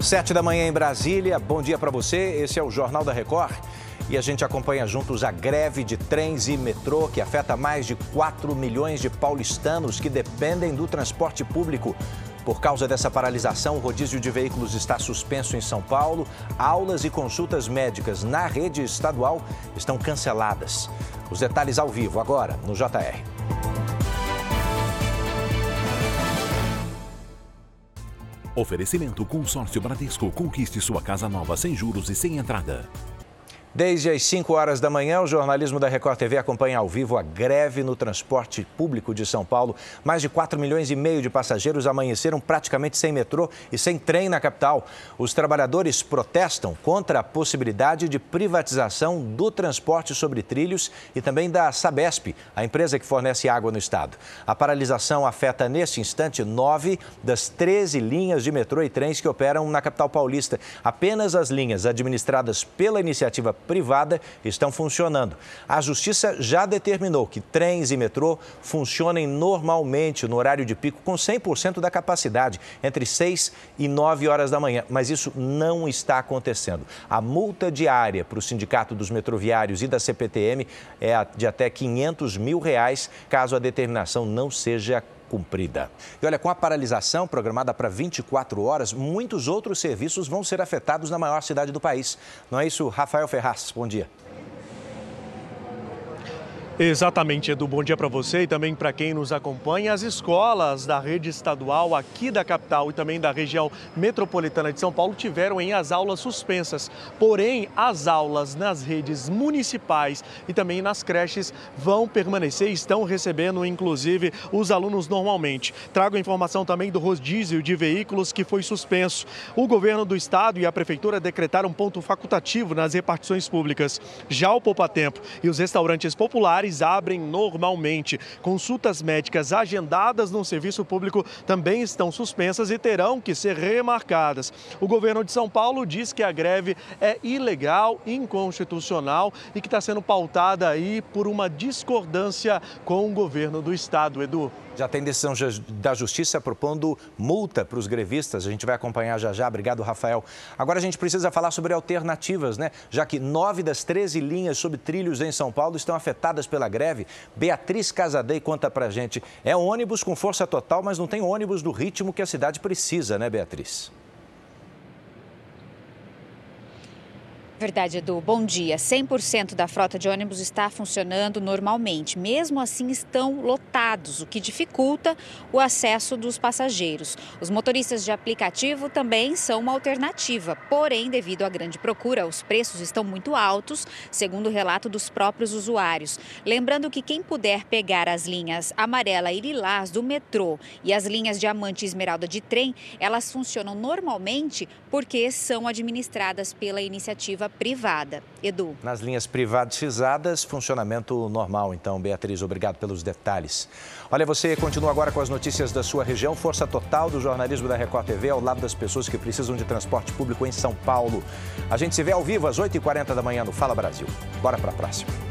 Sete da manhã em Brasília. Bom dia para você. Esse é o Jornal da Record. E a gente acompanha juntos a greve de trens e metrô que afeta mais de 4 milhões de paulistanos que dependem do transporte público. Por causa dessa paralisação, o rodízio de veículos está suspenso em São Paulo. Aulas e consultas médicas na rede estadual estão canceladas. Os detalhes ao vivo agora no JR. Oferecimento Consórcio Bradesco. Conquiste sua casa nova sem juros e sem entrada. Desde as 5 horas da manhã, o jornalismo da Record TV acompanha ao vivo a greve no transporte público de São Paulo. Mais de 4 milhões e meio de passageiros amanheceram praticamente sem metrô e sem trem na capital. Os trabalhadores protestam contra a possibilidade de privatização do transporte sobre trilhos e também da Sabesp, a empresa que fornece água no estado. A paralisação afeta neste instante nove das 13 linhas de metrô e trens que operam na capital paulista. Apenas as linhas administradas pela iniciativa privada estão funcionando. A Justiça já determinou que trens e metrô funcionem normalmente no horário de pico com 100% da capacidade, entre 6 e 9 horas da manhã. Mas isso não está acontecendo. A multa diária para o Sindicato dos Metroviários e da CPTM é de até 500 mil reais, caso a determinação não seja cumprida. E olha, com a paralisação programada para 24 horas, muitos outros serviços vão ser afetados na maior cidade do país. Não é isso, Rafael Ferraz? Bom dia. Exatamente, Edu. Bom dia para você e também para quem nos acompanha. As escolas da rede estadual aqui da capital e também da região metropolitana de São Paulo tiveram em as aulas suspensas. Porém, as aulas nas redes municipais e também nas creches vão permanecer e estão recebendo, inclusive, os alunos normalmente. Trago informação também do rodízio de veículos que foi suspenso. O governo do estado e a prefeitura decretaram ponto facultativo nas repartições públicas. Já o Poupa Tempo e os restaurantes populares abrem normalmente. Consultas médicas agendadas no serviço público também estão suspensas e terão que ser remarcadas. O governo de São Paulo diz que a greve é ilegal, inconstitucional e que está sendo pautada aí por uma discordância com o governo do estado. Edu. Já tem decisão da Justiça propondo multa para os grevistas. A gente vai acompanhar já já. Obrigado, Rafael. Agora a gente precisa falar sobre alternativas, né? Já que nove das 13 linhas sobre trilhos em São Paulo estão afetadas pela greve. Beatriz Casadei conta pra gente. É ônibus com força total, mas não tem ônibus do ritmo que a cidade precisa, né, Beatriz? Verdade, Edu. Bom dia. 100% da frota de ônibus está funcionando normalmente. Mesmo assim, estão lotados, o que dificulta o acesso dos passageiros. Os motoristas de aplicativo também são uma alternativa, porém, devido à grande procura, os preços estão muito altos, segundo o relato dos próprios usuários. Lembrando que quem puder pegar as linhas amarela e lilás do metrô e as linhas diamante e esmeralda de trem, elas funcionam normalmente porque são administradas pela iniciativa privada. Edu. Nas linhas privatizadas, funcionamento normal. Então, Beatriz, obrigado pelos detalhes. Olha, você continua agora com as notícias da sua região. Força total do jornalismo da Record TV ao lado das pessoas que precisam de transporte público em São Paulo. A gente se vê ao vivo às 8h40 da manhã no Fala Brasil. Bora para a próxima.